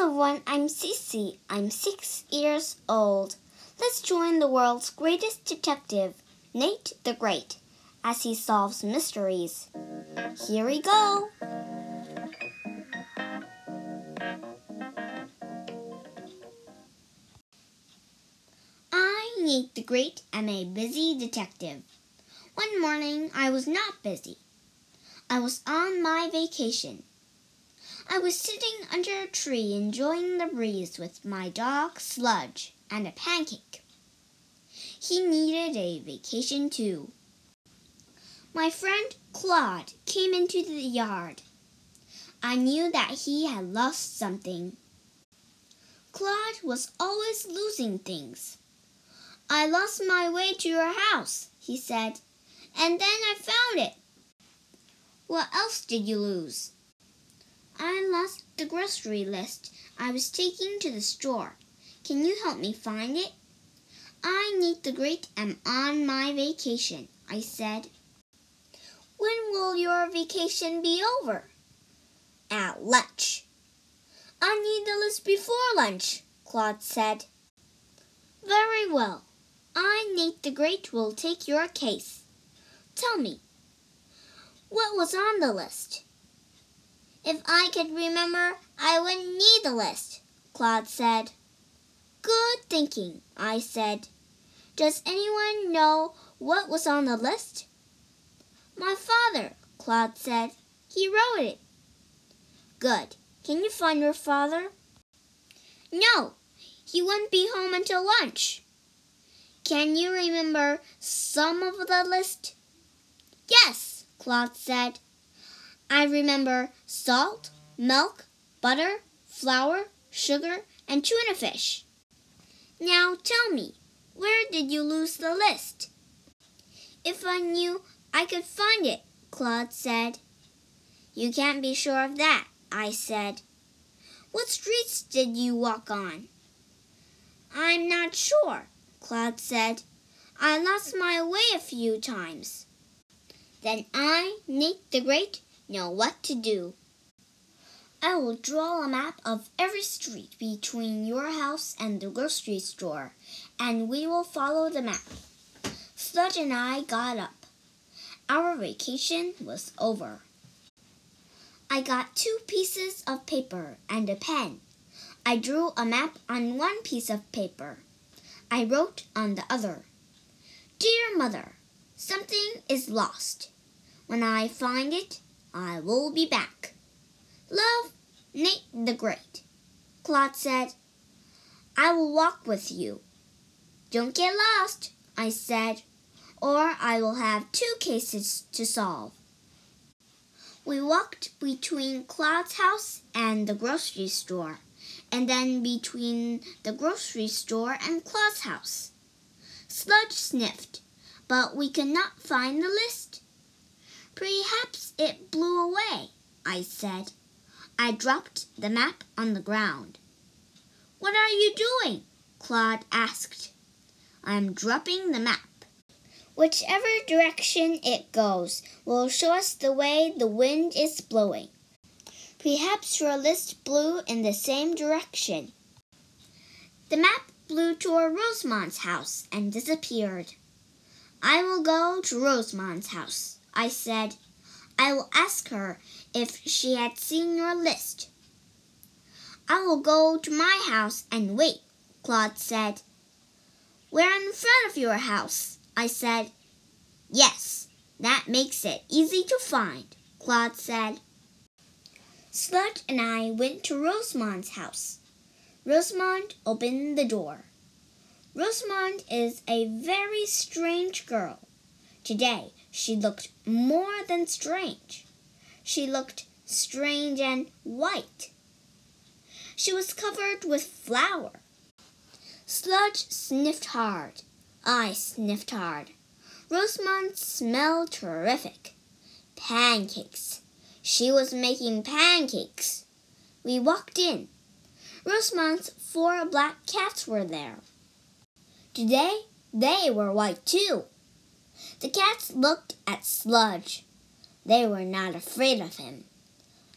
everyone, I'm Cece. I'm six years old. Let's join the world's greatest detective, Nate the Great, as he solves mysteries. Here we go. I, Nate the Great, am a busy detective. One morning I was not busy. I was on my vacation. I was sitting under a tree enjoying the breeze with my dog Sludge and a pancake. He needed a vacation too. My friend Claude came into the yard. I knew that he had lost something. Claude was always losing things. I lost my way to your house, he said, and then I found it. What else did you lose? I lost the grocery list I was taking to the store. Can you help me find it? I, Nate the Great, am on my vacation, I said. When will your vacation be over? At lunch. I need the list before lunch, Claude said. Very well. I, Nate the Great, will take your case. Tell me, what was on the list? If I could remember, I wouldn't need the list, Claude said. Good thinking, I said. Does anyone know what was on the list? My father, Claude said. He wrote it. Good. Can you find your father? No, he wouldn't be home until lunch. Can you remember some of the list? Yes, Claude said. I remember salt, milk, butter, flour, sugar, and tuna fish. Now tell me, where did you lose the list? If I knew I could find it, Claude said. You can't be sure of that, I said. What streets did you walk on? I'm not sure, Claude said. I lost my way a few times. Then I, Nate the Great, know what to do. I will draw a map of every street between your house and the grocery store, and we will follow the map. Sludge and I got up. Our vacation was over. I got two pieces of paper and a pen. I drew a map on one piece of paper. I wrote on the other. Dear Mother, something is lost. When I find it, I will be back. Love, Nate the Great. Claude said, I will walk with you. Don't get lost, I said, or I will have two cases to solve. We walked between Claude's house and the grocery store, and then between the grocery store and Claude's house. Sludge sniffed, but we could not find the list. Perhaps it blew away, I said. I dropped the map on the ground. What are you doing? Claude asked. I'm dropping the map. Whichever direction it goes will show us the way the wind is blowing. Perhaps your list blew in the same direction. The map flew toward Rosamond's house and disappeared. I will go to Rosamond's house. I said, I will ask her if she had seen your list. I will go to my house and wait, Claude said. We're in front of your house, I said. Yes, that makes it easy to find, Claude said. Sludge and I went to Rosamond's house. Rosamond opened the door. Rosamond is a very strange girl. Today she looked more than strange. She looked strange and white. She was covered with flour. Sludge sniffed hard. I sniffed hard. Rosamond smelled terrific. Pancakes. She was making pancakes. We walked in. Rosamond's four black cats were there. Today they were white too. The cats looked at Sludge. They were not afraid of him.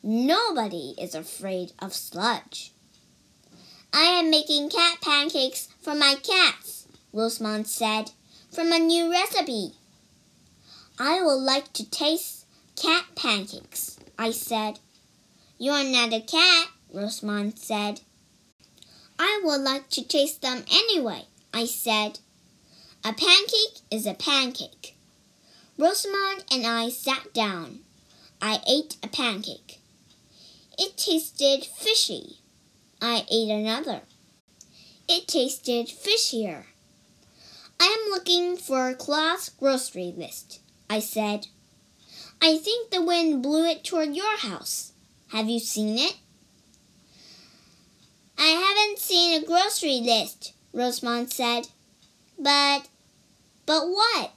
Nobody is afraid of Sludge. I am making cat pancakes for my cats, Rosamond said, from a new recipe. I would like to taste cat pancakes, I said. You're not a cat, Rosamond said. I would like to taste them anyway, I said. A pancake is a pancake. Rosamond and I sat down. I ate a pancake. It tasted fishy. I ate another. It tasted fishier. I am looking for Claude's grocery list, I said. I think the wind blew it toward your house. Have you seen it? I haven't seen a grocery list, Rosamond said. But, but what?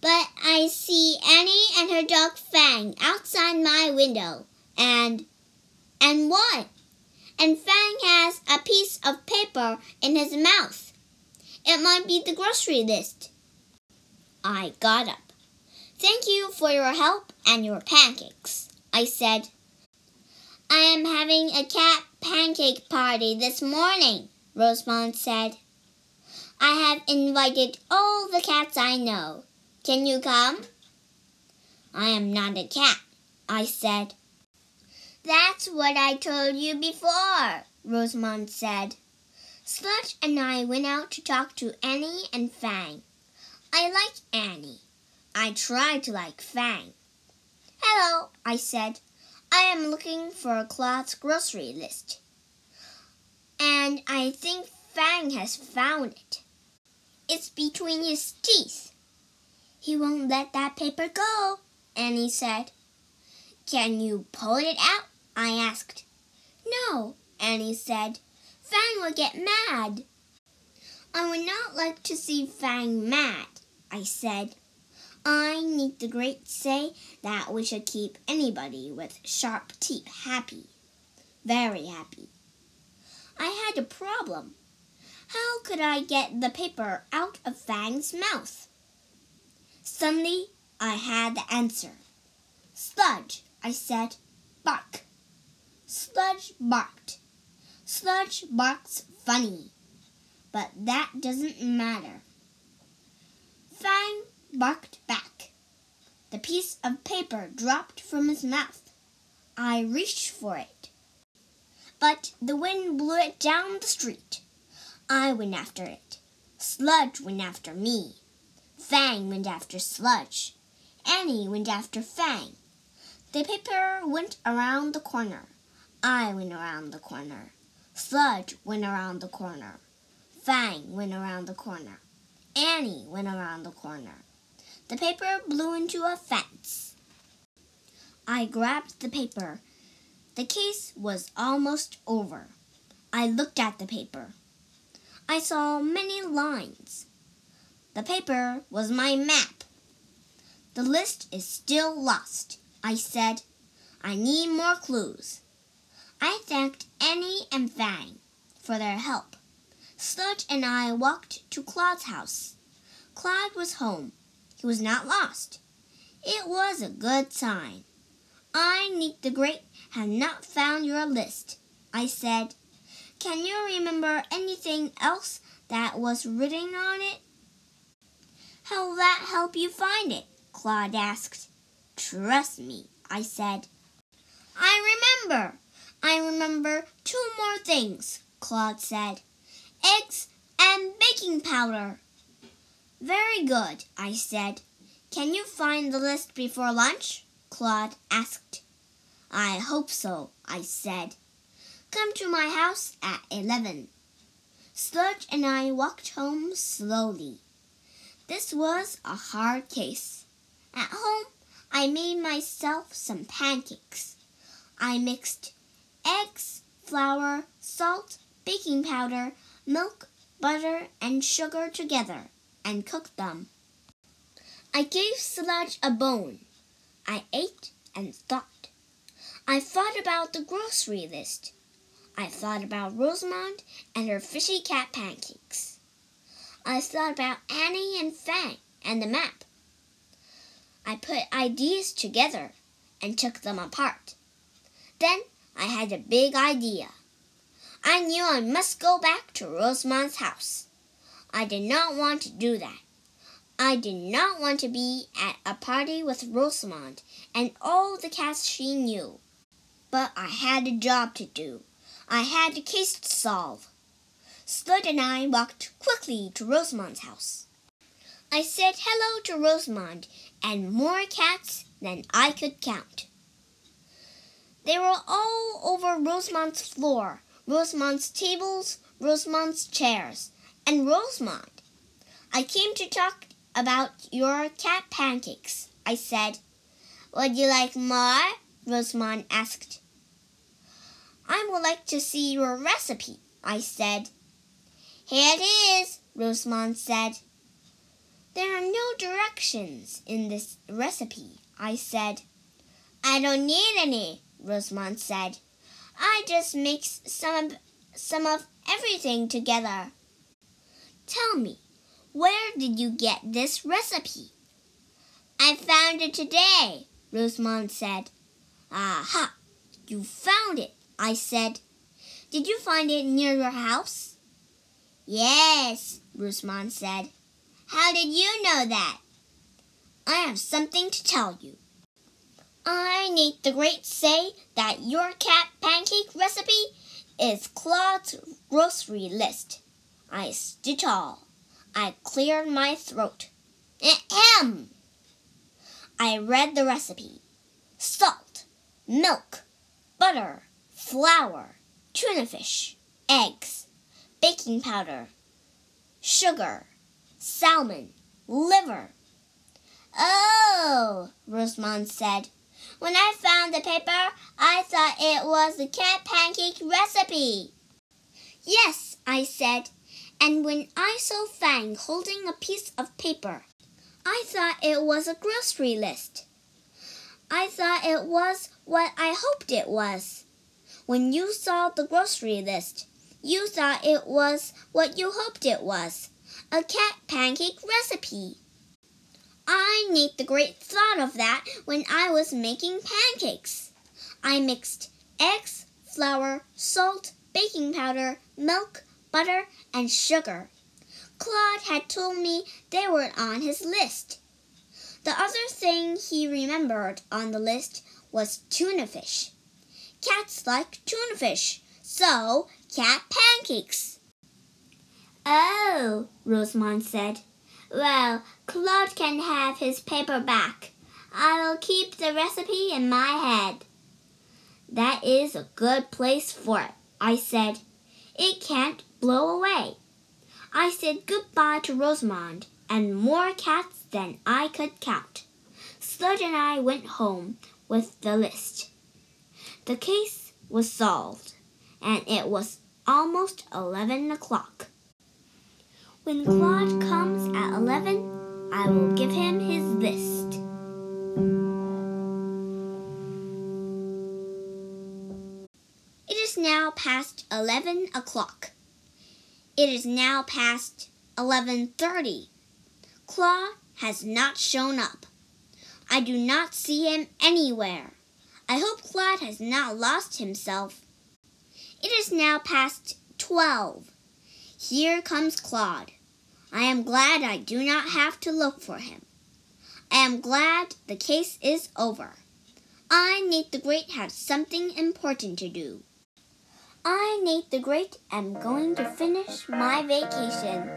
But I see Annie and her dog Fang outside my window. And, and what? And Fang has a piece of paper in his mouth. It might be the grocery list. I got up. Thank you for your help and your pancakes, I said. I am having a cat pancake party this morning, Rosamond said. I have invited all the cats I know. Can you come? I am not a cat, I said. That's what I told you before, Rosamond said. Sludge and I went out to talk to Annie and Fang. I like Annie. I try to like Fang. Hello, I said. I am looking for a Claude's grocery list. And I think Fang has found it. It's between his teeth. He won't let that paper go, Annie said. Can you pull it out? I asked. No, Annie said. Fang will get mad. I would not like to see Fang mad, I said. I Nate the Great say that we should keep anybody with sharp teeth happy. Very happy. I had a problem. How could I get the paper out of Fang's mouth? Suddenly, I had the answer. Sludge, I said, bark. Sludge barked. Sludge barks funny, but that doesn't matter. Fang barked back. The piece of paper dropped from his mouth. I reached for it. But the wind blew it down the street. I went after it. Sludge went after me. Fang went after Sludge. Annie went after Fang. The paper went around the corner. I went around the corner. Sludge went around the corner. Fang went around the corner. Annie went around the corner. The paper blew into a fence. I grabbed the paper. The case was almost over. I looked at the paper. I saw many lines. The paper was my map. The list is still lost, I said. I need more clues. I thanked Annie and Fang for their help. Sludge and I walked to Claude's house. Claude was home. He was not lost. It was a good sign. I, Nate the Great, have not found your list, I said. Can you remember anything else that was written on it? How will that help you find it? Claude asked. Trust me, I said. I remember. I remember two more things, Claude said. Eggs and baking powder. Very good, I said. Can you find the list before lunch? Claude asked. I hope so, I said. Come to my house at eleven. Sludge and I walked home slowly. This was a hard case. At home, I made myself some pancakes. I mixed eggs, flour, salt, baking powder, milk, butter, and sugar together and cooked them. I gave Sludge a bone. I ate and thought. I thought about the grocery list. I thought about Rosamond and her fishy cat pancakes. I thought about Annie and Fang and the map. I put ideas together and took them apart. Then I had a big idea. I knew I must go back to Rosamond's house. I did not want to do that. I did not want to be at a party with Rosamond and all the cats she knew. But I had a job to do. I had a case to solve. Sludge and I walked quickly to Rosamond's house. I said hello to Rosamond and more cats than I could count. They were all over Rosamond's floor, Rosamond's tables, Rosamond's chairs, and Rosamond. I came to talk about your cat pancakes, I said. Would you like more? Rosamond asked. I would like to see your recipe, I said. Here it is, Rosamond said. There are no directions in this recipe, I said. I don't need any, Rosamond said. I just mix some of, some of everything together. Tell me, where did you get this recipe? I found it today, Rosamond said. Aha, you found it, I said. Did you find it near your house? Yes, Rosamond said. How did you know that? I have something to tell you. I Nate the Great say that your cat pancake recipe is Claude's grocery list. I stitch all. I cleared my throat. Ahem! I read the recipe. Salt, milk, butter, flour, tuna fish, eggs, baking powder, sugar, salmon, liver. Oh, Rosamond said. When I found the paper, I thought it was the cat pancake recipe. Yes, I said, and when I saw Fang holding a piece of paper, I thought it was a grocery list. I thought it was what I hoped it was. When you saw the grocery list, you thought it was what you hoped it was a cat pancake recipe. I Nate the Great thought of that when I was making pancakes. I mixed eggs, flour, salt, baking powder, milk, butter, and sugar. Claude had told me they were on his list. The other thing he remembered on the list was tuna fish. Cats like tuna fish, so cat pancakes. Oh, Rosamond said. Well, Claude can have his paper back. I will keep the recipe in my head. That is a good place for it, I said. It can't blow away. I said goodbye to Rosamond and more cats than I could count. Sludge and I went home with the list. The case was solved, and it was almost eleven o'clock. When Claude comes at eleven, I will give him his list. It is now past eleven o'clock. It is now past eleven thirty. Claude has not shown up. I do not see him anywhere. I hope Claude has not lost himself. It is now past twelve. Here comes Claude. I am glad I do not have to look for him. I am glad the case is over. I, Nate the Great, have something important to do. I, Nate the Great, am going to finish my vacation.